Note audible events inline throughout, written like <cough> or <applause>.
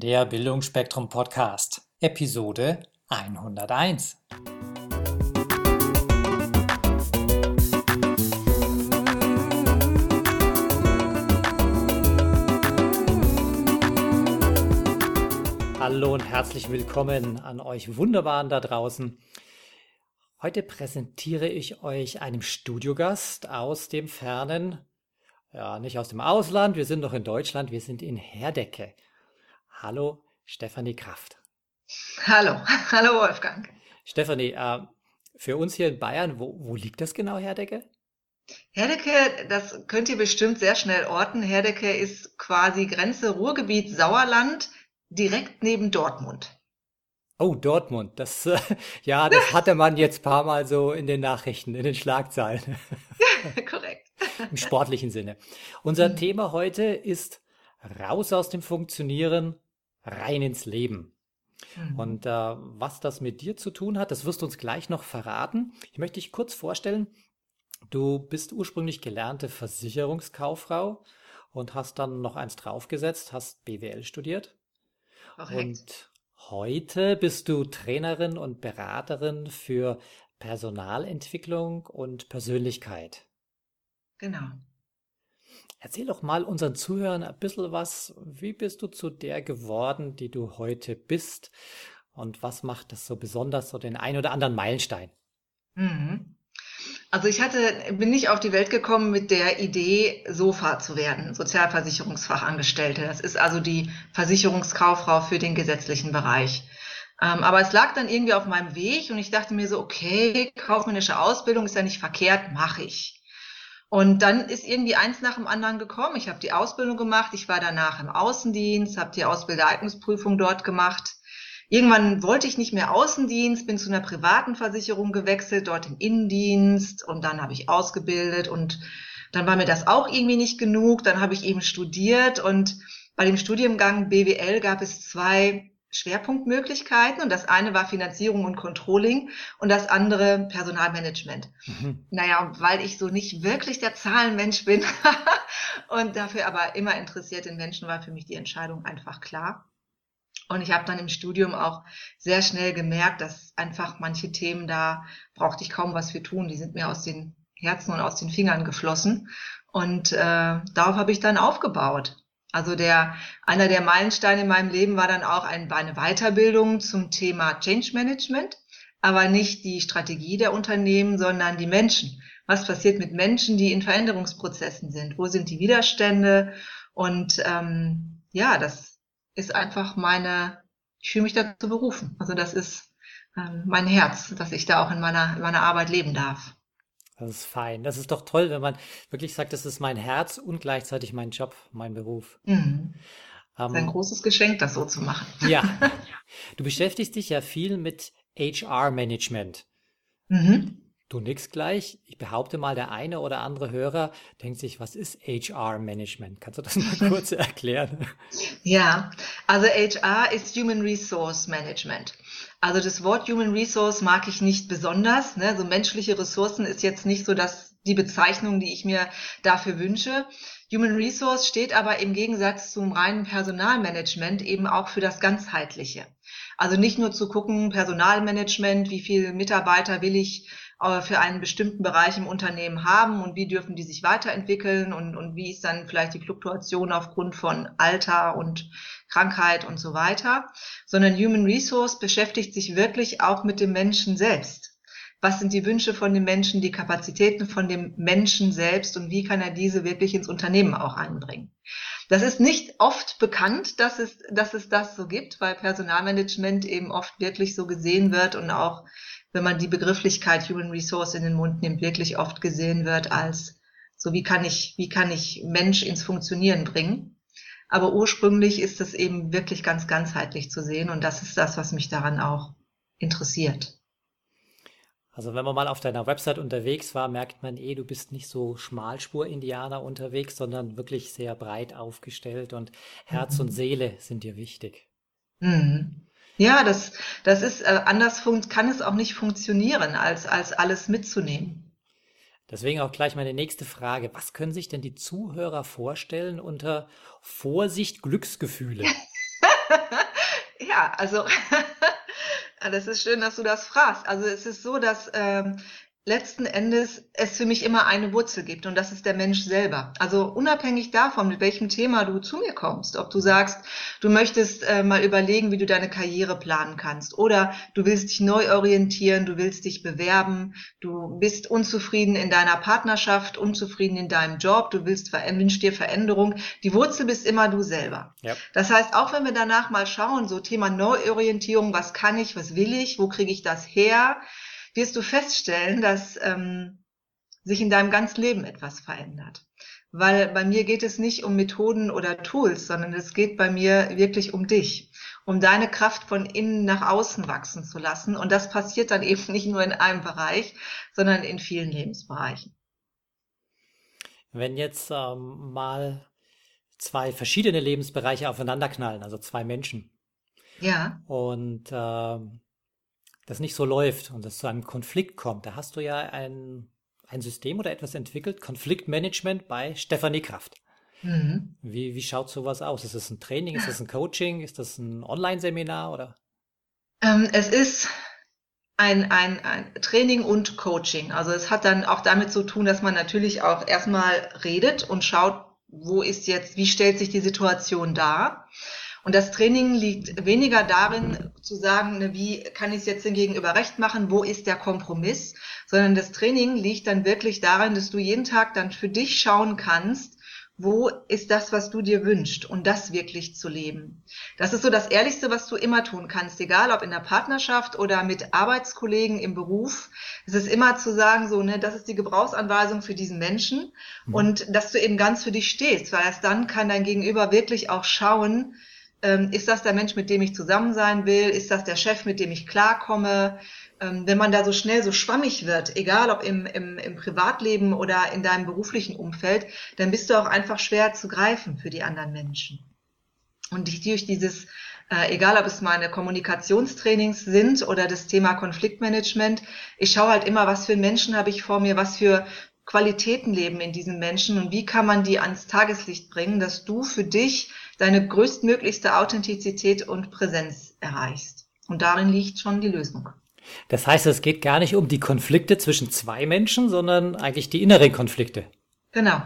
der Bildungsspektrum Podcast, Episode 101. Hallo und herzlich willkommen an euch Wunderbaren da draußen. Heute präsentiere ich euch einen Studiogast aus dem fernen, ja, nicht aus dem Ausland, wir sind noch in Deutschland, wir sind in Herdecke. Hallo, Stefanie Kraft. Hallo, <laughs> hallo Wolfgang. Stefanie, äh, für uns hier in Bayern, wo, wo liegt das genau, Herdecke? Herdecke, das könnt ihr bestimmt sehr schnell orten. Herdecke ist quasi Grenze Ruhrgebiet Sauerland, direkt neben Dortmund. Oh, Dortmund. Das, äh, <laughs> ja, das <laughs> hatte man jetzt paar Mal so in den Nachrichten, in den Schlagzeilen. Korrekt. Im sportlichen Sinne. Unser mhm. Thema heute ist raus aus dem Funktionieren, rein ins Leben. Mhm. Und äh, was das mit dir zu tun hat, das wirst du uns gleich noch verraten. Ich möchte dich kurz vorstellen. Du bist ursprünglich gelernte Versicherungskauffrau und hast dann noch eins draufgesetzt, hast BWL studiert. Korrekt. Und heute bist du Trainerin und Beraterin für Personalentwicklung und Persönlichkeit. Genau. Erzähl doch mal unseren Zuhörern ein bisschen was. Wie bist du zu der geworden, die du heute bist? Und was macht das so besonders, so den ein oder anderen Meilenstein? Mhm. Also ich hatte, bin nicht auf die Welt gekommen mit der Idee, Sofa zu werden, Sozialversicherungsfachangestellte. Das ist also die Versicherungskauffrau für den gesetzlichen Bereich. Ähm, aber es lag dann irgendwie auf meinem Weg und ich dachte mir so, okay, kaufmännische Ausbildung ist ja nicht verkehrt, mache ich. Und dann ist irgendwie eins nach dem anderen gekommen. Ich habe die Ausbildung gemacht, ich war danach im Außendienst, habe die Ausbildereignungsprüfung dort gemacht. Irgendwann wollte ich nicht mehr Außendienst, bin zu einer privaten Versicherung gewechselt, dort im Innendienst und dann habe ich ausgebildet und dann war mir das auch irgendwie nicht genug. Dann habe ich eben studiert und bei dem Studiengang BWL gab es zwei Schwerpunktmöglichkeiten und das eine war Finanzierung und Controlling und das andere Personalmanagement. Mhm. Naja, weil ich so nicht wirklich der Zahlenmensch bin <laughs> und dafür aber immer interessiert in Menschen, war für mich die Entscheidung einfach klar. Und ich habe dann im Studium auch sehr schnell gemerkt, dass einfach manche Themen da brauchte ich kaum was für tun. Die sind mir aus den Herzen und aus den Fingern geflossen. Und äh, darauf habe ich dann aufgebaut. Also der, einer der Meilensteine in meinem Leben war dann auch ein, eine Weiterbildung zum Thema Change Management, aber nicht die Strategie der Unternehmen, sondern die Menschen. Was passiert mit Menschen, die in Veränderungsprozessen sind? Wo sind die Widerstände? Und ähm, ja, das ist einfach meine, ich fühle mich dazu berufen. Also das ist ähm, mein Herz, dass ich da auch in meiner, in meiner Arbeit leben darf. Das ist fein. Das ist doch toll, wenn man wirklich sagt, das ist mein Herz und gleichzeitig mein Job, mein Beruf. Mhm. Das ist ein ähm, großes Geschenk, das so zu machen. <laughs> Ja. <laughs> Du beschäftigst dich ja viel mit HR-Management. Mhm. Du nix gleich. Ich behaupte mal, der eine oder andere Hörer denkt sich, was ist HR-Management? Kannst du das mal <laughs> kurz erklären? Ja, also HR ist Human Resource Management. Also das Wort Human Resource mag ich nicht besonders. Ne? So menschliche Ressourcen ist jetzt nicht so das, die Bezeichnung, die ich mir dafür wünsche. Human Resource steht aber im Gegensatz zum reinen Personalmanagement eben auch für das Ganzheitliche. Also nicht nur zu gucken, Personalmanagement, wie viele Mitarbeiter will ich für einen bestimmten Bereich im Unternehmen haben und wie dürfen die sich weiterentwickeln und, und wie ist dann vielleicht die Fluktuation aufgrund von Alter und Krankheit und so weiter, sondern Human Resource beschäftigt sich wirklich auch mit dem Menschen selbst. Was sind die Wünsche von dem Menschen, die Kapazitäten von dem Menschen selbst und wie kann er diese wirklich ins Unternehmen auch einbringen? Das ist nicht oft bekannt, dass es, dass es das so gibt, weil Personalmanagement eben oft wirklich so gesehen wird und auch, wenn man die Begrifflichkeit Human Resource in den Mund nimmt, wirklich oft gesehen wird als so wie kann ich, wie kann ich Mensch ins Funktionieren bringen? Aber ursprünglich ist es eben wirklich ganz ganzheitlich zu sehen und das ist das, was mich daran auch interessiert. Also wenn man mal auf deiner Website unterwegs war, merkt man eh, du bist nicht so Schmalspur-Indianer unterwegs, sondern wirklich sehr breit aufgestellt und Herz mhm. und Seele sind dir wichtig. Mhm. Ja, das, das ist, äh, anders kann es auch nicht funktionieren, als, als alles mitzunehmen. Deswegen auch gleich meine nächste Frage. Was können sich denn die Zuhörer vorstellen unter Vorsicht Glücksgefühle? <laughs> Ja, also <laughs> das ist schön, dass du das fragst. Also es ist so, dass ähm, letzten Endes es für mich immer eine Wurzel gibt und das ist der Mensch selber. Also unabhängig davon, mit welchem Thema du zu mir kommst, ob du sagst, du möchtest äh, mal überlegen, wie du deine Karriere planen kannst oder du willst dich neu orientieren, du willst dich bewerben, du bist unzufrieden in deiner Partnerschaft, unzufrieden in deinem Job, du willst wünschst dir Veränderung, die Wurzel bist immer du selber. Ja. Das heißt, auch wenn wir danach mal schauen, so Thema Neuorientierung, was kann ich, was will ich, wo kriege ich das her? Wirst du feststellen, dass ähm, sich in deinem ganzen Leben etwas verändert. Weil bei mir geht es nicht um Methoden oder Tools, sondern es geht bei mir wirklich um dich, um deine Kraft von innen nach außen wachsen zu lassen. Und das passiert dann <laughs> eben nicht nur in einem Bereich, sondern in vielen Lebensbereichen. Wenn jetzt ähm, mal zwei verschiedene Lebensbereiche aufeinanderknallen, also zwei Menschen. Ja. Und ähm, das nicht so läuft und es zu einem Konflikt kommt, da hast du ja ein, ein System oder etwas entwickelt, Konfliktmanagement bei Stefanie Kraft. Mhm. Wie, wie schaut sowas aus? Ist das ein Training, ist das ein Coaching, ist das ein Online-Seminar oder? Ähm, es ist ein, ein, ein Training und Coaching. Also es hat dann auch damit zu tun, dass man natürlich auch erstmal redet und schaut, wo ist jetzt, wie stellt sich die Situation dar? Und das Training liegt weniger darin, zu sagen, ne, wie kann ich es jetzt dem Gegenüber recht machen, wo ist der Kompromiss, sondern das Training liegt dann wirklich darin, dass du jeden Tag dann für dich schauen kannst, wo ist das, was du dir wünschst und das wirklich zu leben. Das ist so das Ehrlichste, was du immer tun kannst, egal ob in der Partnerschaft oder mit Arbeitskollegen im Beruf. Es ist immer zu sagen, so, ne, das ist die Gebrauchsanweisung für diesen Menschen mhm. und dass du eben ganz für dich stehst, weil erst dann kann dein Gegenüber wirklich auch schauen, ähm, ist das der Mensch, mit dem ich zusammen sein will? Ist das der Chef, mit dem ich klarkomme? Ähm, wenn man da so schnell so schwammig wird, egal ob im, im, im Privatleben oder in deinem beruflichen Umfeld, dann bist du auch einfach schwer zu greifen für die anderen Menschen. Und dich durch dieses, äh, egal ob es meine Kommunikationstrainings sind oder das Thema Konfliktmanagement, ich schaue halt immer, was für Menschen habe ich vor mir, was für Qualitäten leben in diesen Menschen und wie kann man die ans Tageslicht bringen, dass du für dich deine größtmöglichste Authentizität und Präsenz erreichst. Und darin liegt schon die Lösung. Das heißt, es geht gar nicht um die Konflikte zwischen zwei Menschen, sondern eigentlich die inneren Konflikte. Genau.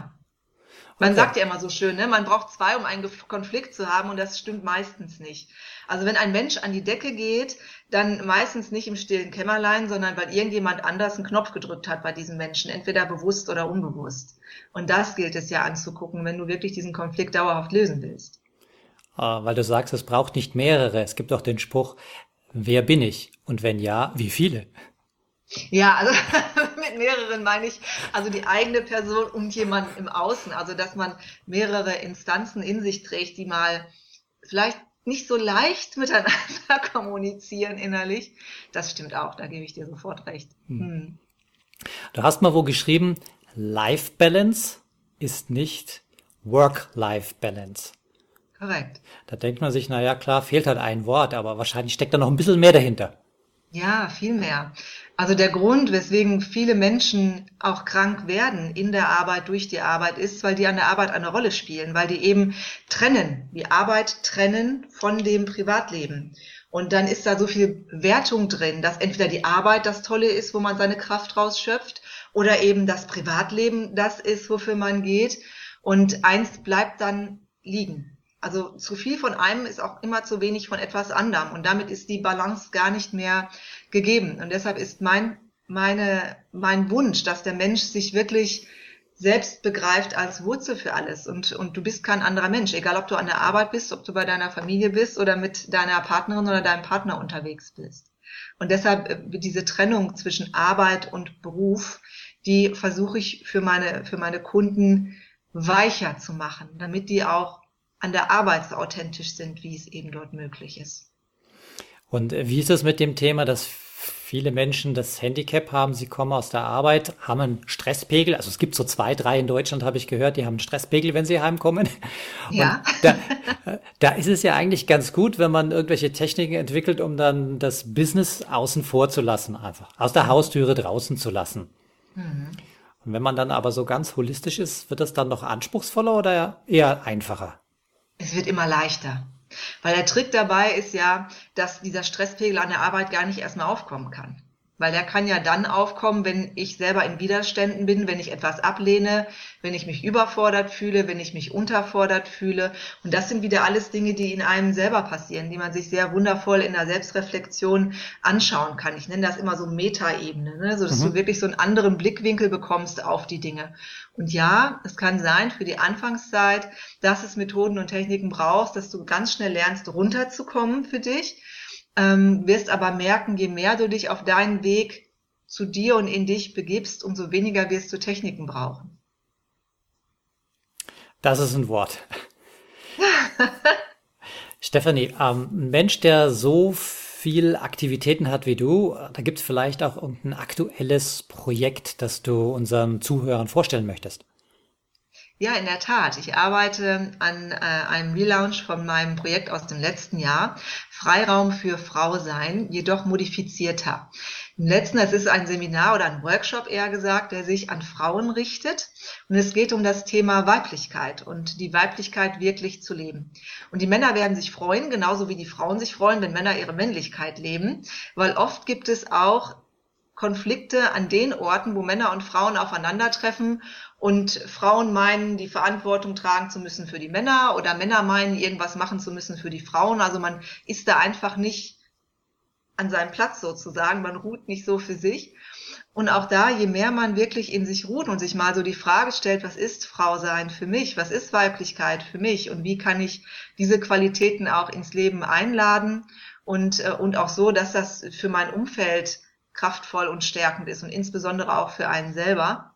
Man okay. sagt ja immer so schön, ne? man braucht zwei, um einen Konflikt zu haben und das stimmt meistens nicht. Also wenn ein Mensch an die Decke geht, dann meistens nicht im stillen Kämmerlein, sondern weil irgendjemand anders einen Knopf gedrückt hat bei diesem Menschen, entweder bewusst oder unbewusst. Und das gilt es ja anzugucken, wenn du wirklich diesen Konflikt dauerhaft lösen willst. Ah, weil du sagst, es braucht nicht mehrere. Es gibt auch den Spruch, wer bin ich? Und wenn ja, wie viele? Ja, also <laughs> mit mehreren meine ich also die eigene Person und jemand im Außen. Also dass man mehrere Instanzen in sich trägt, die mal vielleicht nicht so leicht <laughs> miteinander kommunizieren innerlich. Das stimmt auch, da gebe ich dir sofort recht. Hm. Hm. Du hast mal wo geschrieben, Life Balance ist nicht Work-Life Balance. Korrekt. Da denkt man sich, na ja, klar, fehlt halt ein Wort, aber wahrscheinlich steckt da noch ein bisschen mehr dahinter. Ja, viel mehr. Also der Grund, weswegen viele Menschen auch krank werden in der Arbeit, durch die Arbeit, ist, weil die an der Arbeit eine Rolle spielen, weil die eben trennen, die Arbeit trennen von dem Privatleben. Und dann ist da so viel Wertung drin, dass entweder die Arbeit das Tolle ist, wo man seine Kraft rausschöpft, oder eben das Privatleben das ist, wofür man geht. Und eins bleibt dann liegen. Also zu viel von einem ist auch immer zu wenig von etwas anderem und damit ist die Balance gar nicht mehr gegeben. Und deshalb ist mein, meine, mein Wunsch, dass der Mensch sich wirklich selbst begreift als Wurzel für alles und, und du bist kein anderer Mensch, egal ob du an der Arbeit bist, ob du bei deiner Familie bist oder mit deiner Partnerin oder deinem Partner unterwegs bist. Und deshalb äh, diese Trennung zwischen Arbeit und Beruf, die versuche ich für meine, für meine Kunden weicher zu machen, damit die auch an der Arbeit so authentisch sind, wie es eben dort möglich ist. Und wie ist es mit dem Thema, dass viele Menschen das Handicap haben, sie kommen aus der Arbeit, haben einen Stresspegel, also es gibt so zwei, drei in Deutschland, habe ich gehört, die haben einen Stresspegel, wenn sie heimkommen. Ja. Da, da, ist es ja eigentlich ganz gut, wenn man irgendwelche Techniken entwickelt, um dann das Business außen vor zu lassen, einfach aus der Haustüre draußen zu lassen. Mhm. Und wenn man dann aber so ganz holistisch ist, wird das dann noch anspruchsvoller oder eher einfacher? Es wird immer leichter. Weil der Trick dabei ist ja, dass dieser Stresspegel an der Arbeit gar nicht erstmal aufkommen kann. Weil der kann ja dann aufkommen, wenn ich selber in Widerständen bin, wenn ich etwas ablehne, wenn ich mich überfordert fühle, wenn ich mich unterfordert fühle. Und das sind wieder alles Dinge, die in einem selber passieren, die man sich sehr wundervoll in der Selbstreflexion anschauen kann. Ich nenne das immer so Metaebene, ne? so dass mhm. du wirklich so einen anderen Blickwinkel bekommst auf die Dinge. Und ja, es kann sein für die Anfangszeit, dass es Methoden und Techniken brauchst, dass du ganz schnell lernst, runterzukommen für dich ähm, wirst aber merken, je mehr du dich auf deinen Weg zu dir und in dich begibst, umso weniger wirst du Techniken brauchen. Das ist ein Wort. <laughs> Stefanie, ähm, ein Mensch, der so viel Aktivitäten hat wie du, da gibt es vielleicht auch irgendein aktuelles Projekt, das du unseren Zuhörern vorstellen möchtest. Ja, in der Tat. Ich arbeite an äh, einem Relaunch von meinem Projekt aus dem letzten Jahr, Freiraum für Frau sein, jedoch modifizierter. Im letzten, es ist ein Seminar oder ein Workshop eher gesagt, der sich an Frauen richtet. Und es geht um das Thema Weiblichkeit und die Weiblichkeit wirklich zu leben. Und die Männer werden sich freuen, genauso wie die Frauen sich freuen, wenn Männer ihre Männlichkeit leben, weil oft gibt es auch Konflikte an den Orten, wo Männer und Frauen aufeinandertreffen und Frauen meinen, die Verantwortung tragen zu müssen für die Männer oder Männer meinen, irgendwas machen zu müssen für die Frauen. Also man ist da einfach nicht an seinem Platz sozusagen, man ruht nicht so für sich. Und auch da, je mehr man wirklich in sich ruht und sich mal so die Frage stellt, was ist Frau sein für mich? Was ist Weiblichkeit für mich? Und wie kann ich diese Qualitäten auch ins Leben einladen? Und, äh, und auch so, dass das für mein Umfeld kraftvoll und stärkend ist und insbesondere auch für einen selber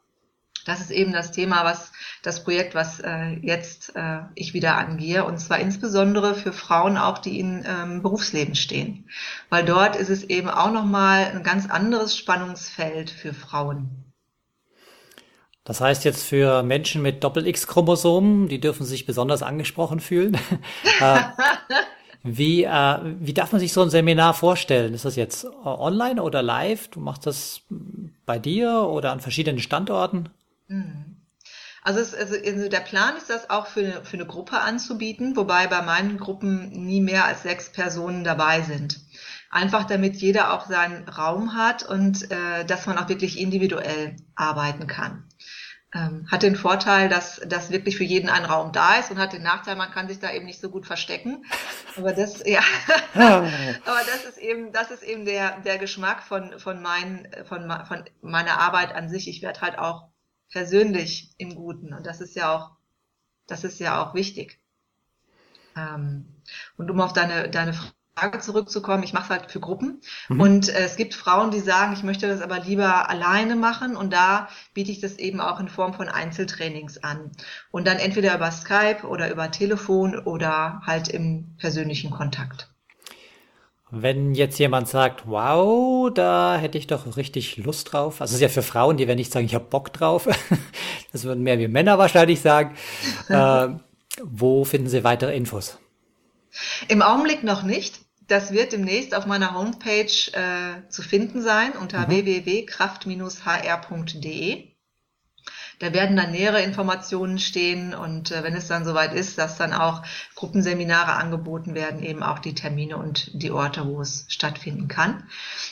das ist eben das Thema, was das Projekt, was äh, jetzt äh, ich wieder angehe, und zwar insbesondere für Frauen auch, die in ähm, Berufsleben stehen, weil dort ist es eben auch noch mal ein ganz anderes Spannungsfeld für Frauen. Das heißt jetzt für Menschen mit Doppel-X-Chromosomen, die dürfen sich besonders angesprochen fühlen. <laughs> Äh, wie, äh, wie darf man sich so ein Seminar vorstellen? Ist das jetzt online oder live? Du machst das bei dir oder an verschiedenen Standorten? Mhm. Also, es, also, also der Plan ist das auch für eine, für eine Gruppe anzubieten, wobei bei meinen Gruppen nie mehr als sechs Personen dabei sind. Einfach damit jeder auch seinen Raum hat und äh, dass man auch wirklich individuell arbeiten kann. Ähm, hat den Vorteil, dass, dass wirklich für jeden ein Raum da ist und hat den Nachteil, man kann sich da eben nicht so gut verstecken. Aber das, <laughs> ja, aber das ist eben, das ist eben der, der Geschmack von, von, mein, von, von meiner Arbeit an sich. Ich werde halt auch persönlich im Guten. Und das ist ja auch, das ist ja auch wichtig. Ähm, und um auf deine, deine Frage zurückzukommen, ich mache es halt für Gruppen. Mhm. Und äh, es gibt Frauen, die sagen, ich möchte das aber lieber alleine machen. Und da biete ich das eben auch in Form von Einzeltrainings an. Und dann entweder über Skype oder über Telefon oder halt im persönlichen Kontakt. Wenn jetzt jemand sagt, wow, da hätte ich doch richtig Lust drauf. Also es ist ja für Frauen, die werden nicht sagen, ich habe Bock drauf. <laughs> Das würden mehr wie Männer wahrscheinlich sagen. <laughs> äh, wo finden Sie weitere Infos? Im Augenblick noch nicht. Das wird demnächst auf meiner Homepage äh, zu finden sein unter mhm. www.kraft-hr.de. Da werden dann nähere Informationen stehen und äh, wenn es dann soweit ist, dass dann auch Gruppenseminare angeboten werden, eben auch die Termine und die Orte, wo es stattfinden kann.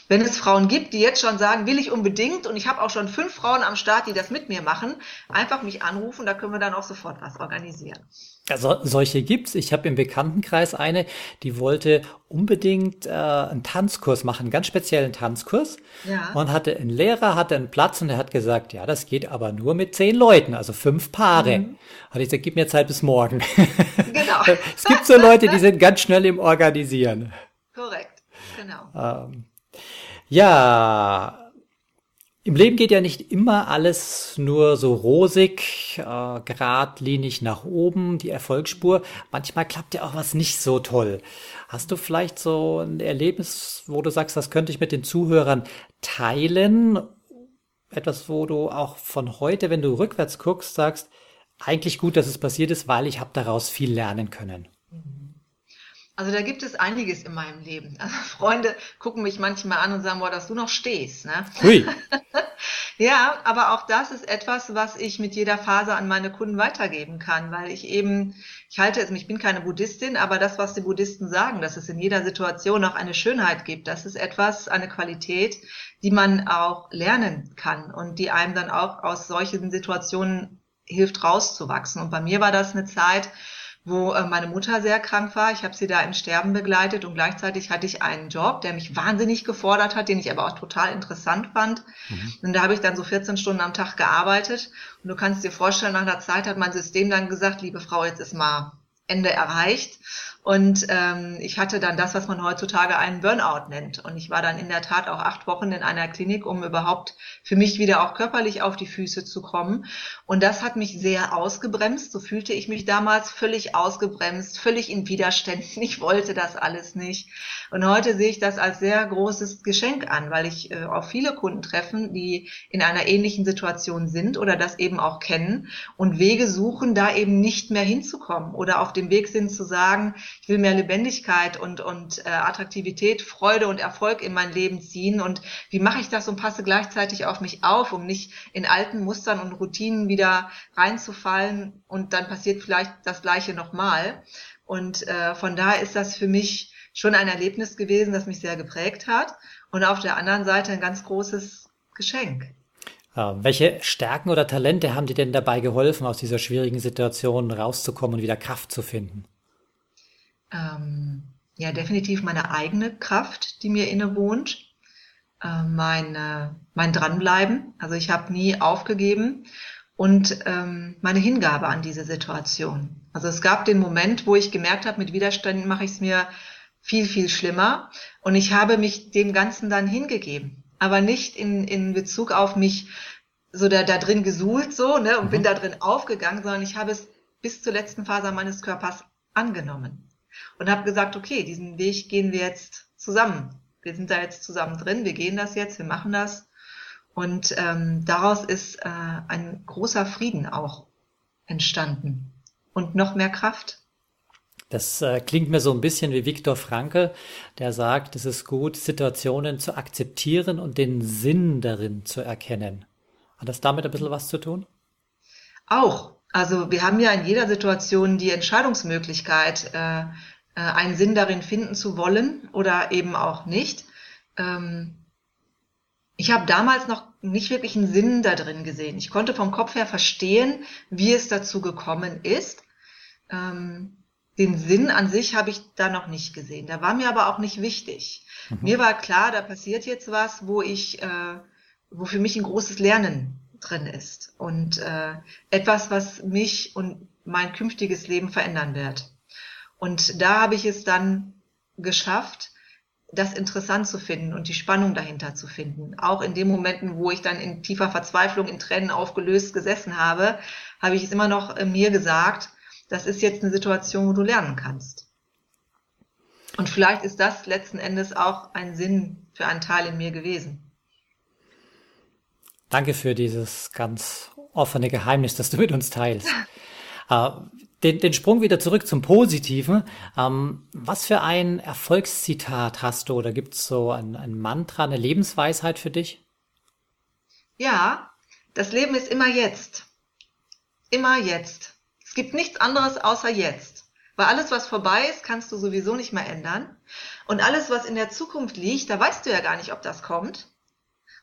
Wenn es Frauen gibt, die jetzt schon sagen, will ich unbedingt und ich habe auch schon fünf Frauen am Start, die das mit mir machen, einfach mich anrufen, da können wir dann auch sofort was organisieren. Also solche gibt's. Ich habe im Bekanntenkreis eine, die wollte unbedingt äh, einen Tanzkurs machen, einen ganz speziellen Tanzkurs. Ja. Und hatte einen Lehrer, hatte einen Platz und er hat gesagt, ja, das geht aber nur mit zehn Leuten, also fünf Paare. Mhm. Hat ich gesagt, gib mir Zeit bis morgen. Genau. <laughs> es gibt so Leute, die sind ganz schnell im Organisieren. Korrekt, genau. Ähm, ja, im Leben geht ja nicht immer alles nur so rosig, äh, geradlinig nach oben, die Erfolgsspur. Manchmal klappt ja auch was nicht so toll. Hast du vielleicht so ein Erlebnis, wo du sagst, das könnte ich mit den Zuhörern teilen? Etwas, wo du auch von heute, wenn du rückwärts guckst, sagst, eigentlich gut, dass es passiert ist, weil ich habe daraus viel lernen können. Also da gibt es einiges in meinem Leben. <laughs> Also Freunde gucken mich manchmal an und sagen, boah, dass du noch stehst. Ne? Hui. <laughs> Ja, aber auch das ist etwas, was ich mit jeder Phase an meine Kunden weitergeben kann, weil ich eben, ich halte es, ich bin keine Buddhistin, aber das, was die Buddhisten sagen, dass es in jeder Situation auch eine Schönheit gibt, das ist etwas, eine Qualität, die man auch lernen kann und die einem dann auch aus solchen Situationen hilft rauszuwachsen. Und bei mir war das eine Zeit, wo äh, meine Mutter sehr krank war. Ich habe sie da im Sterben begleitet und gleichzeitig hatte ich einen Job, der mich wahnsinnig gefordert hat, den ich aber auch total interessant fand. Mhm. Und da habe ich dann so 14 Stunden am Tag gearbeitet. Und du kannst dir vorstellen, nach einer Zeit hat mein System dann gesagt, liebe Frau, jetzt ist mal Ende erreicht. Und ähm, ich hatte dann das, was man heutzutage einen Burnout nennt. Und ich war dann in der Tat auch acht Wochen in einer Klinik, um überhaupt für mich wieder auch körperlich auf die Füße zu kommen. Und das hat mich sehr ausgebremst. So fühlte ich mich damals völlig ausgebremst, völlig in Widerständen. <laughs> Ich wollte das alles nicht. Und heute sehe ich das als sehr großes Geschenk an, weil ich äh, auf viele Kunden treffen, die in einer ähnlichen Situation sind oder das eben auch kennen und Wege suchen, da eben nicht mehr hinzukommen oder auf dem Weg sind zu sagen, ich will mehr Lebendigkeit und, und äh, Attraktivität, Freude und Erfolg in mein Leben ziehen. Und wie mache ich das und passe gleichzeitig auf mich auf, um nicht in alten Mustern und Routinen wieder reinzufallen und dann passiert vielleicht das gleiche nochmal. Und äh, von daher ist das für mich schon ein Erlebnis gewesen, das mich sehr geprägt hat. Und auf der anderen Seite ein ganz großes Geschenk. Welche Stärken oder Talente haben dir denn dabei geholfen, aus dieser schwierigen Situation rauszukommen und wieder Kraft zu finden? Ähm, ja definitiv meine eigene Kraft, die mir innewohnt, äh, mein, mein Dranbleiben. Also ich habe nie aufgegeben und ähm, meine Hingabe an diese Situation. Also es gab den Moment, wo ich gemerkt habe, mit Widerständen mache ich es mir viel, viel schlimmer und ich habe mich dem Ganzen dann hingegeben. Aber nicht in, in Bezug auf mich so da, da drin gesuhlt so ne, und mhm. bin da drin aufgegangen, sondern ich habe es bis zur letzten Phase meines Körpers angenommen und habe gesagt, okay, diesen Weg gehen wir jetzt zusammen. Wir sind da jetzt zusammen drin, wir gehen das jetzt, wir machen das. Und ähm, daraus ist äh, ein großer Frieden auch entstanden und noch mehr Kraft. Das äh, klingt mir so ein bisschen wie Viktor Frankl, der sagt, es ist gut, Situationen zu akzeptieren und den Sinn darin zu erkennen. Hat das damit ein bisschen was zu tun? Auch. Also wir haben ja in jeder Situation die Entscheidungsmöglichkeit, äh, äh, einen Sinn darin finden zu wollen oder eben auch nicht. Ähm, ich habe damals noch nicht wirklich einen Sinn da drin gesehen. Ich konnte vom Kopf her verstehen, wie es dazu gekommen ist. Ähm, den Sinn an sich habe ich da noch nicht gesehen. Da war mir aber auch nicht wichtig. Mhm. Mir war klar, da passiert jetzt was, wo ich, äh, wo für mich ein großes Lernen drin ist und äh, etwas, was mich und mein künftiges Leben verändern wird. Und da habe ich es dann geschafft, das interessant zu finden und die Spannung dahinter zu finden. Auch in den Momenten, wo ich dann in tiefer Verzweiflung, in Tränen aufgelöst gesessen habe, habe ich es immer noch äh, mir gesagt, das ist jetzt eine Situation, wo du lernen kannst. Und vielleicht ist das letzten Endes auch ein Sinn für einen Teil in mir gewesen. Danke für dieses ganz offene Geheimnis, das du mit uns teilst. <laughs> Äh, den, den Sprung wieder zurück zum Positiven. Ähm, was für ein Erfolgszitat hast du oder gibt es so ein, ein Mantra, eine Lebensweisheit für dich? Ja, das Leben ist immer jetzt. Immer jetzt. Es gibt nichts anderes außer jetzt. Weil alles, was vorbei ist, kannst du sowieso nicht mehr ändern. Und alles, was in der Zukunft liegt, da weißt du ja gar nicht, ob das kommt.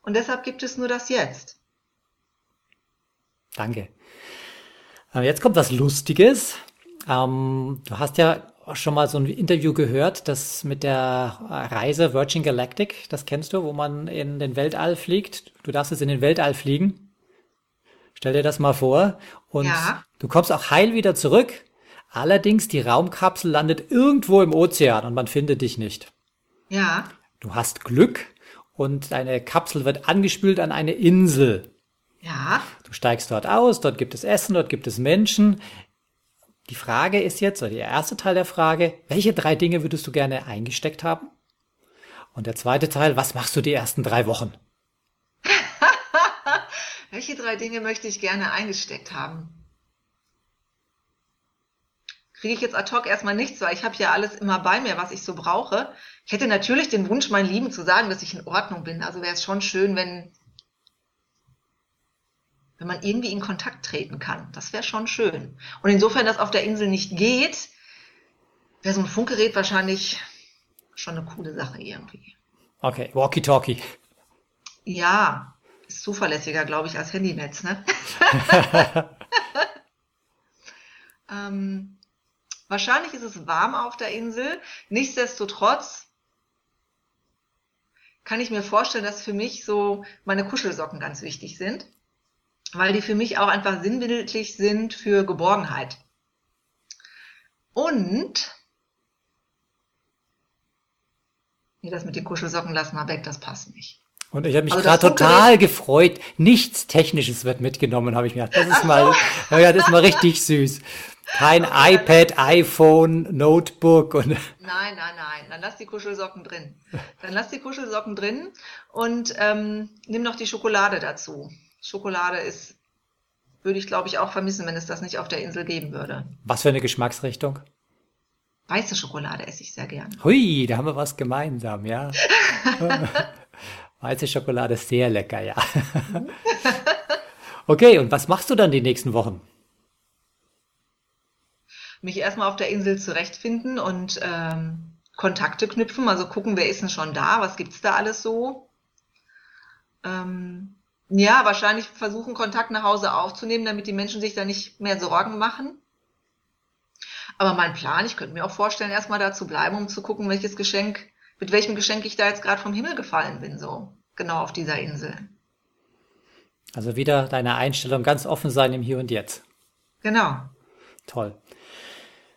Und deshalb gibt es nur das Jetzt. Danke. Äh, jetzt kommt was Lustiges. Ähm, du hast ja schon mal so ein Interview gehört, das mit der Reise Virgin Galactic, das kennst du, wo man in den Weltall fliegt. Du darfst jetzt in den Weltall fliegen. Stell dir das mal vor. Und ja. du kommst auch heil wieder zurück. Allerdings, die Raumkapsel landet irgendwo im Ozean und man findet dich nicht. Ja. Du hast Glück und deine Kapsel wird angespült an eine Insel. Ja. Du steigst dort aus, dort gibt es Essen, dort gibt es Menschen. Die Frage ist jetzt, oder der erste Teil der Frage, welche drei Dinge würdest du gerne eingesteckt haben? Und der zweite Teil, was machst du die ersten drei Wochen? <laughs> welche drei Dinge möchte ich gerne eingesteckt haben? Kriege ich jetzt ad hoc erstmal nichts, weil ich habe ja alles immer bei mir, was ich so brauche. Ich hätte natürlich den Wunsch, meinen Lieben zu sagen, dass ich in Ordnung bin. Also wäre es schon schön, wenn wenn man irgendwie in Kontakt treten kann. Das wäre schon schön. Und insofern, dass auf der Insel nicht geht, wäre so ein Funkgerät wahrscheinlich schon eine coole Sache irgendwie. Okay, Walkie-Talkie. Ja, ist zuverlässiger, glaube ich, als Handynetz, ne? <laughs> <laughs> ähm, wahrscheinlich ist es warm auf der Insel. Nichtsdestotrotz kann ich mir vorstellen, dass für mich so meine Kuschelsocken ganz wichtig sind, weil die für mich auch einfach sinnbildlich sind für Geborgenheit. Und nee, das mit den Kuschelsocken lassen wir weg, das passt nicht. Und ich habe mich also gerade total gefreut. Nichts Technisches wird mitgenommen, habe ich mir gedacht. Das ist mal, <laughs> ja, das ist mal richtig süß. Kein iPad, iPhone, Notebook und. <laughs> Nein, nein, nein. Dann lass die Kuschelsocken drin. Dann lass die Kuschelsocken drin und ähm, nimm noch die Schokolade dazu. Schokolade ist, würde ich glaube ich auch vermissen, wenn es das nicht auf der Insel geben würde. Was für eine Geschmacksrichtung? Weiße Schokolade esse ich sehr gern. Hui, da haben wir was gemeinsam, ja. <laughs> Weiße Schokolade ist sehr lecker, ja. <laughs> okay, und was machst du dann die nächsten Wochen? Mich erstmal auf der Insel zurechtfinden und ähm, Kontakte knüpfen, also gucken, wer ist denn schon da, was gibt's da alles so. Ähm, ja, wahrscheinlich versuchen, Kontakt nach Hause aufzunehmen, damit die Menschen sich da nicht mehr Sorgen machen. Aber mein Plan, ich könnte mir auch vorstellen, erstmal da zu bleiben, um zu gucken, welches Geschenk mit welchem Geschenk ich da jetzt gerade vom Himmel gefallen bin, so genau auf dieser Insel. Also wieder deine Einstellung ganz offen sein im Hier und Jetzt. Genau. Toll.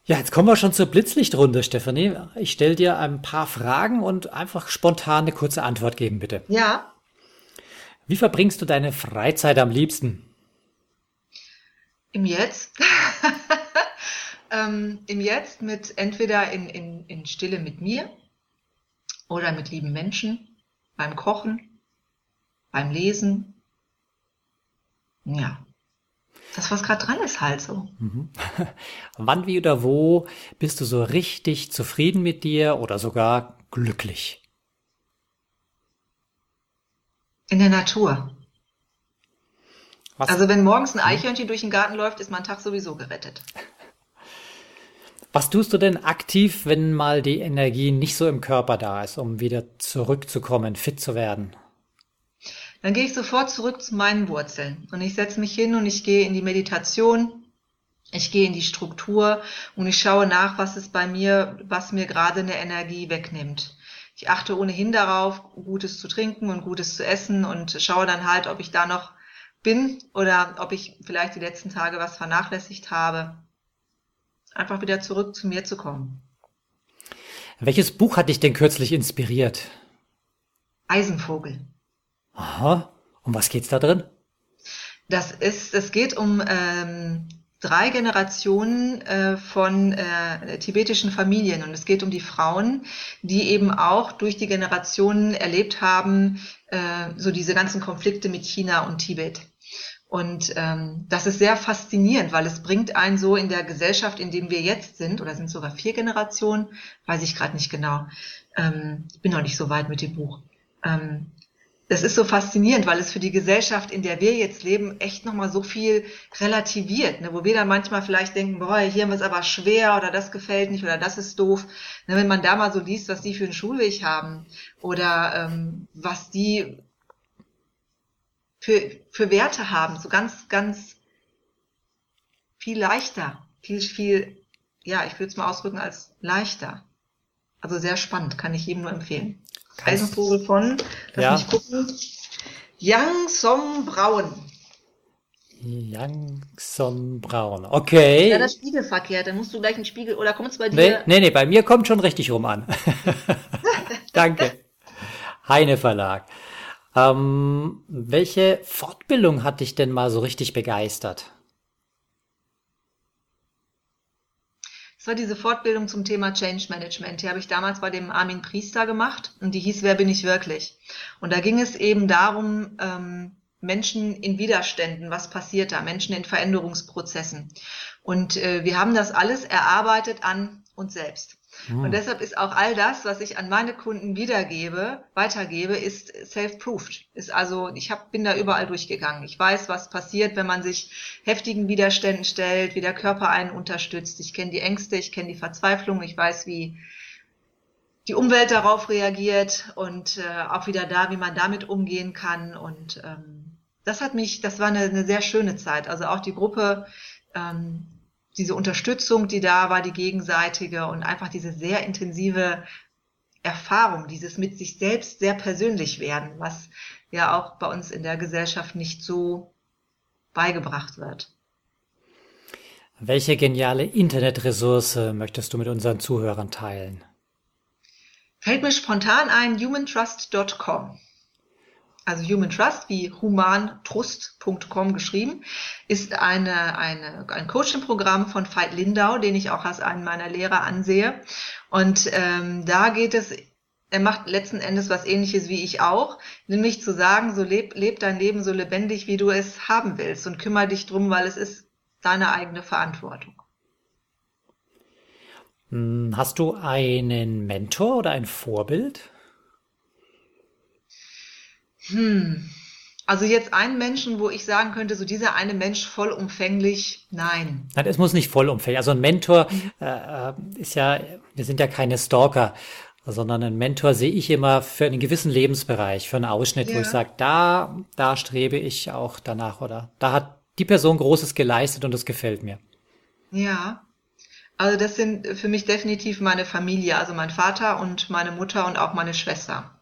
Ja, jetzt kommen wir schon zur Blitzlichtrunde, Stefanie. Ich stelle dir ein paar Fragen und einfach spontan eine kurze Antwort geben, bitte. Ja. Wie verbringst du deine Freizeit am liebsten? Im Jetzt. <laughs> ähm, Im Jetzt mit entweder in, in, in Stille mit mir oder mit lieben Menschen, beim Kochen, beim Lesen. Ja, das, was gerade dran ist, halt so. Mhm. <laughs> Wann, wie oder wo bist du so richtig zufrieden mit dir oder sogar glücklich? In der Natur. Was? Also wenn morgens ein. Eichhörnchen durch den Garten läuft, ist mein Tag sowieso gerettet. Was tust du denn aktiv, wenn mal die Energie nicht so im Körper da ist, um wieder zurückzukommen, fit zu werden? Dann gehe ich sofort zurück zu meinen Wurzeln und ich setze mich hin und ich gehe in die Meditation, ich gehe in die Struktur und ich schaue nach, was ist bei mir, was mir gerade eine Energie wegnimmt. Ich achte ohnehin darauf, Gutes zu trinken und Gutes zu essen und schaue dann halt, ob ich da noch bin oder ob ich vielleicht die letzten Tage was vernachlässigt habe einfach wieder zurück zu mir zu kommen. Welches Buch hat dich denn kürzlich inspiriert? Eisenvogel. Aha. Um was geht's da drin? Das ist, es geht um ähm, drei Generationen äh, von äh, tibetischen Familien und es geht um die Frauen, die eben auch durch die Generationen erlebt haben, äh, so diese ganzen Konflikte mit China und Tibet. Und ähm, das ist sehr faszinierend, weil es bringt einen so in der Gesellschaft, in dem wir jetzt sind, oder sind sogar vier Generationen, weiß ich gerade nicht genau. Ähm, ich bin noch nicht so weit mit dem Buch. Ähm, das ist so faszinierend, weil es für die Gesellschaft, in der wir jetzt leben, echt nochmal so viel relativiert, ne? wo wir dann manchmal vielleicht denken, boah, hier haben wir es aber schwer oder das gefällt nicht oder das ist doof. Ne? Wenn man da mal so liest, was die für einen Schulweg haben oder ähm, was die für, für Werte haben, so ganz, ganz viel leichter, viel, viel, ja, ich würde es mal ausdrücken als leichter. Also sehr spannend, kann ich jedem nur empfehlen. Eisenvogel von, lass ja. mich gucken, Yang Song Braun. Yang Song Braun, okay. Ja, das Spiegelverkehr, dann musst du gleich einen Spiegel, oder kommt es bei dir? Nee, nee, nee, bei mir kommt schon richtig rum an. <laughs> Danke. <laughs> Heine Verlag. Ähm, welche Fortbildung hat dich denn mal so richtig begeistert? Das war diese Fortbildung zum Thema Change Management. Die habe ich damals bei dem Armin Priester gemacht und die hieß Wer bin ich wirklich? Und da ging es eben darum, ähm, Menschen in Widerständen, was passiert da, Menschen in Veränderungsprozessen. Und äh, wir haben das alles erarbeitet an uns selbst. Hm. Und deshalb ist auch all das, was ich an meine Kunden wiedergebe, weitergebe, ist self-proved. Ist also, ich hab, bin da überall durchgegangen. Ich weiß, was passiert, wenn man sich heftigen Widerständen stellt, wie der Körper einen unterstützt. Ich kenne die Ängste, ich kenne die Verzweiflung, ich weiß, wie die Umwelt darauf reagiert und äh, auch wieder da, wie man damit umgehen kann. Und ähm, das hat mich, das war eine, eine sehr schöne Zeit. Also auch die Gruppe, ähm, diese Unterstützung, die da war, die gegenseitige und einfach diese sehr intensive Erfahrung, dieses mit sich selbst sehr persönlich werden, was ja auch bei uns in der Gesellschaft nicht so beigebracht wird. Welche geniale Internetressource möchtest du mit unseren Zuhörern teilen? Fällt mir spontan ein humantrust.com also Human Trust, wie humantrust.com geschrieben, ist eine, eine, ein Coaching-Programm von Veit Lindau, den ich auch als einen meiner Lehrer ansehe. Und ähm, da geht es, er macht letzten Endes was ähnliches wie ich auch, nämlich zu sagen, so leb, leb dein Leben so lebendig, wie du es haben willst und kümmere dich drum, weil es ist deine eigene Verantwortung. Hm, hast du einen Mentor oder ein Vorbild? Hm. Also jetzt einen Menschen, wo ich sagen könnte, so dieser eine Mensch vollumfänglich, nein. Nein, es muss nicht vollumfänglich. Also ein Mentor mhm. äh, ist ja, wir sind ja keine Stalker, sondern ein Mentor sehe ich immer für einen gewissen Lebensbereich, für einen Ausschnitt, ja. wo ich sage, da, da strebe ich auch danach oder da hat die Person Großes geleistet und das gefällt mir. Ja. Also das sind für mich definitiv meine Familie, also mein Vater und meine Mutter und auch meine Schwester.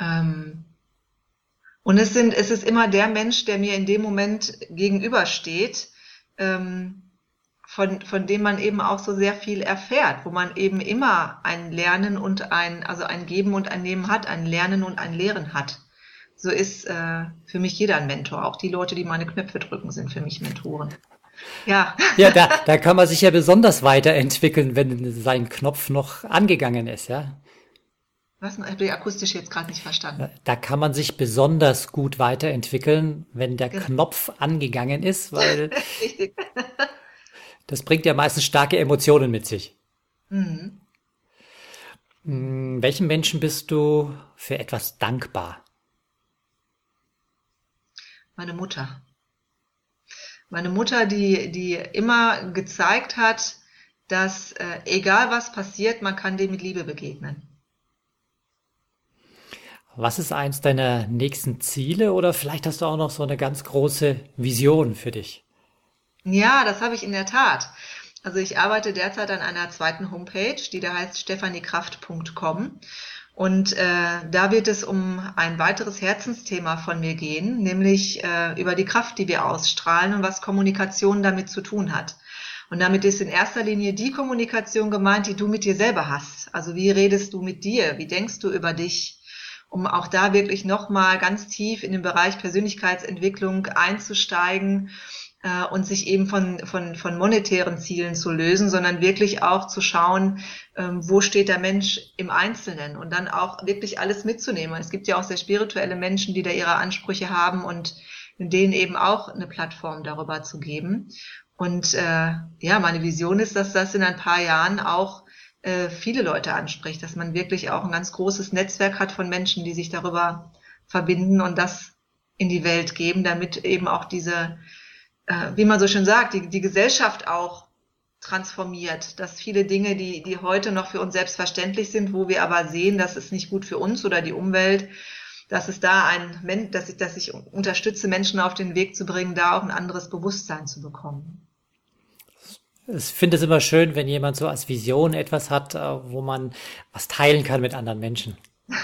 Ähm, und es sind, es ist immer der Mensch, der mir in dem Moment gegenübersteht, ähm, von, von dem man eben auch so sehr viel erfährt, wo man eben immer ein Lernen und ein, also ein Geben und ein Nehmen hat, ein Lernen und ein Lehren hat. So ist äh, für mich jeder ein Mentor. Auch die Leute, die meine Knöpfe drücken, sind für mich Mentoren. Ja. <laughs> Ja, da, da kann man sich ja besonders weiterentwickeln, wenn sein Knopf noch angegangen ist, ja. Was? Ich habe akustisch jetzt gerade nicht verstanden. Da kann man sich besonders gut weiterentwickeln, wenn der genau. Knopf angegangen ist, weil <laughs> das bringt ja meistens starke Emotionen mit sich. Mhm. Hm, welchem Menschen bist du für etwas dankbar? Meine Mutter. Meine Mutter, die, die immer gezeigt hat, dass äh, egal was passiert, man kann dem mit Liebe begegnen. Was ist eins deiner nächsten Ziele oder vielleicht hast du auch noch so eine ganz große Vision für dich? Ja, das habe ich in der Tat. Also ich arbeite derzeit an einer zweiten Homepage, die da heißt stephaniekraft.com. Und äh, da wird es um ein weiteres Herzensthema von mir gehen, nämlich äh, über die Kraft, die wir ausstrahlen und was Kommunikation damit zu tun hat. Und damit ist in erster Linie die Kommunikation gemeint, die du mit dir selber hast. Also wie redest du mit dir? Wie denkst du über dich? Um auch da wirklich nochmal ganz tief in den Bereich Persönlichkeitsentwicklung einzusteigen äh, und sich eben von, von, von monetären Zielen zu lösen, sondern wirklich auch zu schauen, ähm, wo steht der Mensch im Einzelnen und dann auch wirklich alles mitzunehmen. Es gibt ja auch sehr spirituelle Menschen, die da ihre Ansprüche haben und denen eben auch eine Plattform darüber zu geben. Und äh, ja, meine Vision ist, dass das in ein paar Jahren auch äh, viele Leute anspricht, dass man wirklich auch ein ganz großes Netzwerk hat von Menschen, die sich darüber verbinden und das in die Welt geben, damit eben auch diese, äh, wie man so schön sagt, die, die Gesellschaft auch transformiert, dass viele Dinge, die, die heute noch für uns selbstverständlich sind, wo wir aber sehen, dass es nicht gut für uns oder die Umwelt, dass es da ein, dass ich, dass ich unterstütze, Menschen auf den Weg zu bringen, da auch ein anderes Bewusstsein zu bekommen. Ich finde es immer schön, wenn jemand so als Vision etwas hat, äh, wo man was teilen kann mit anderen Menschen. <laughs>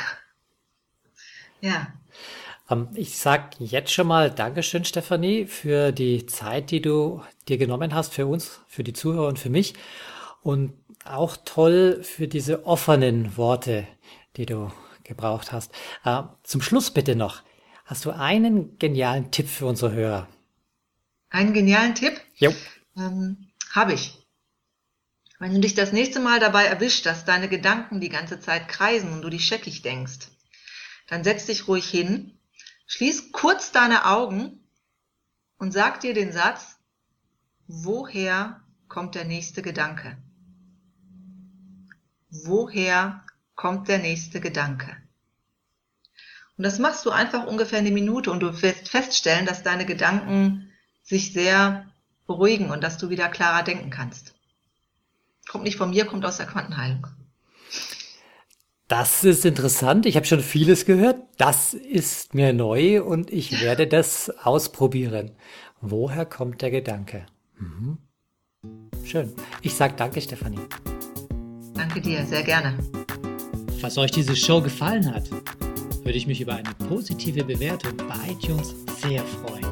Ja. Ähm, ich sag jetzt schon mal Dankeschön, Stefanie, für die Zeit, die du dir genommen hast für uns, für die Zuhörer und für mich. Und auch toll für diese offenen Worte, die du gebraucht hast. Äh, zum Schluss bitte noch. Hast du einen genialen Tipp für unsere Hörer? Einen genialen Tipp? Jo. Ähm, habe ich. Wenn du dich das nächste Mal dabei erwischt, dass deine Gedanken die ganze Zeit kreisen und du dich scheckig denkst, dann setz dich ruhig hin, schließ kurz deine Augen und sag dir den Satz, woher kommt der nächste Gedanke? woher kommt der nächste Gedanke? Und das machst du einfach ungefähr eine Minute und du wirst feststellen, dass deine Gedanken sich sehr beruhigen und dass du wieder klarer denken kannst. Kommt nicht von mir, kommt aus der Quantenheilung. Das ist interessant. Ich habe schon vieles gehört. Das ist mir neu und ich werde das ausprobieren. Woher kommt der Gedanke? Mhm. Schön. Ich sage danke, Stefanie. Danke dir, sehr gerne. Falls euch diese Show gefallen hat, würde ich mich über eine positive Bewertung bei iTunes sehr freuen.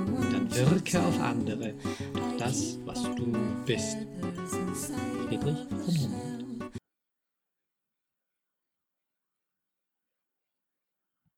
wirke auf andere durch das, was du bist. Friedrich von Hummel.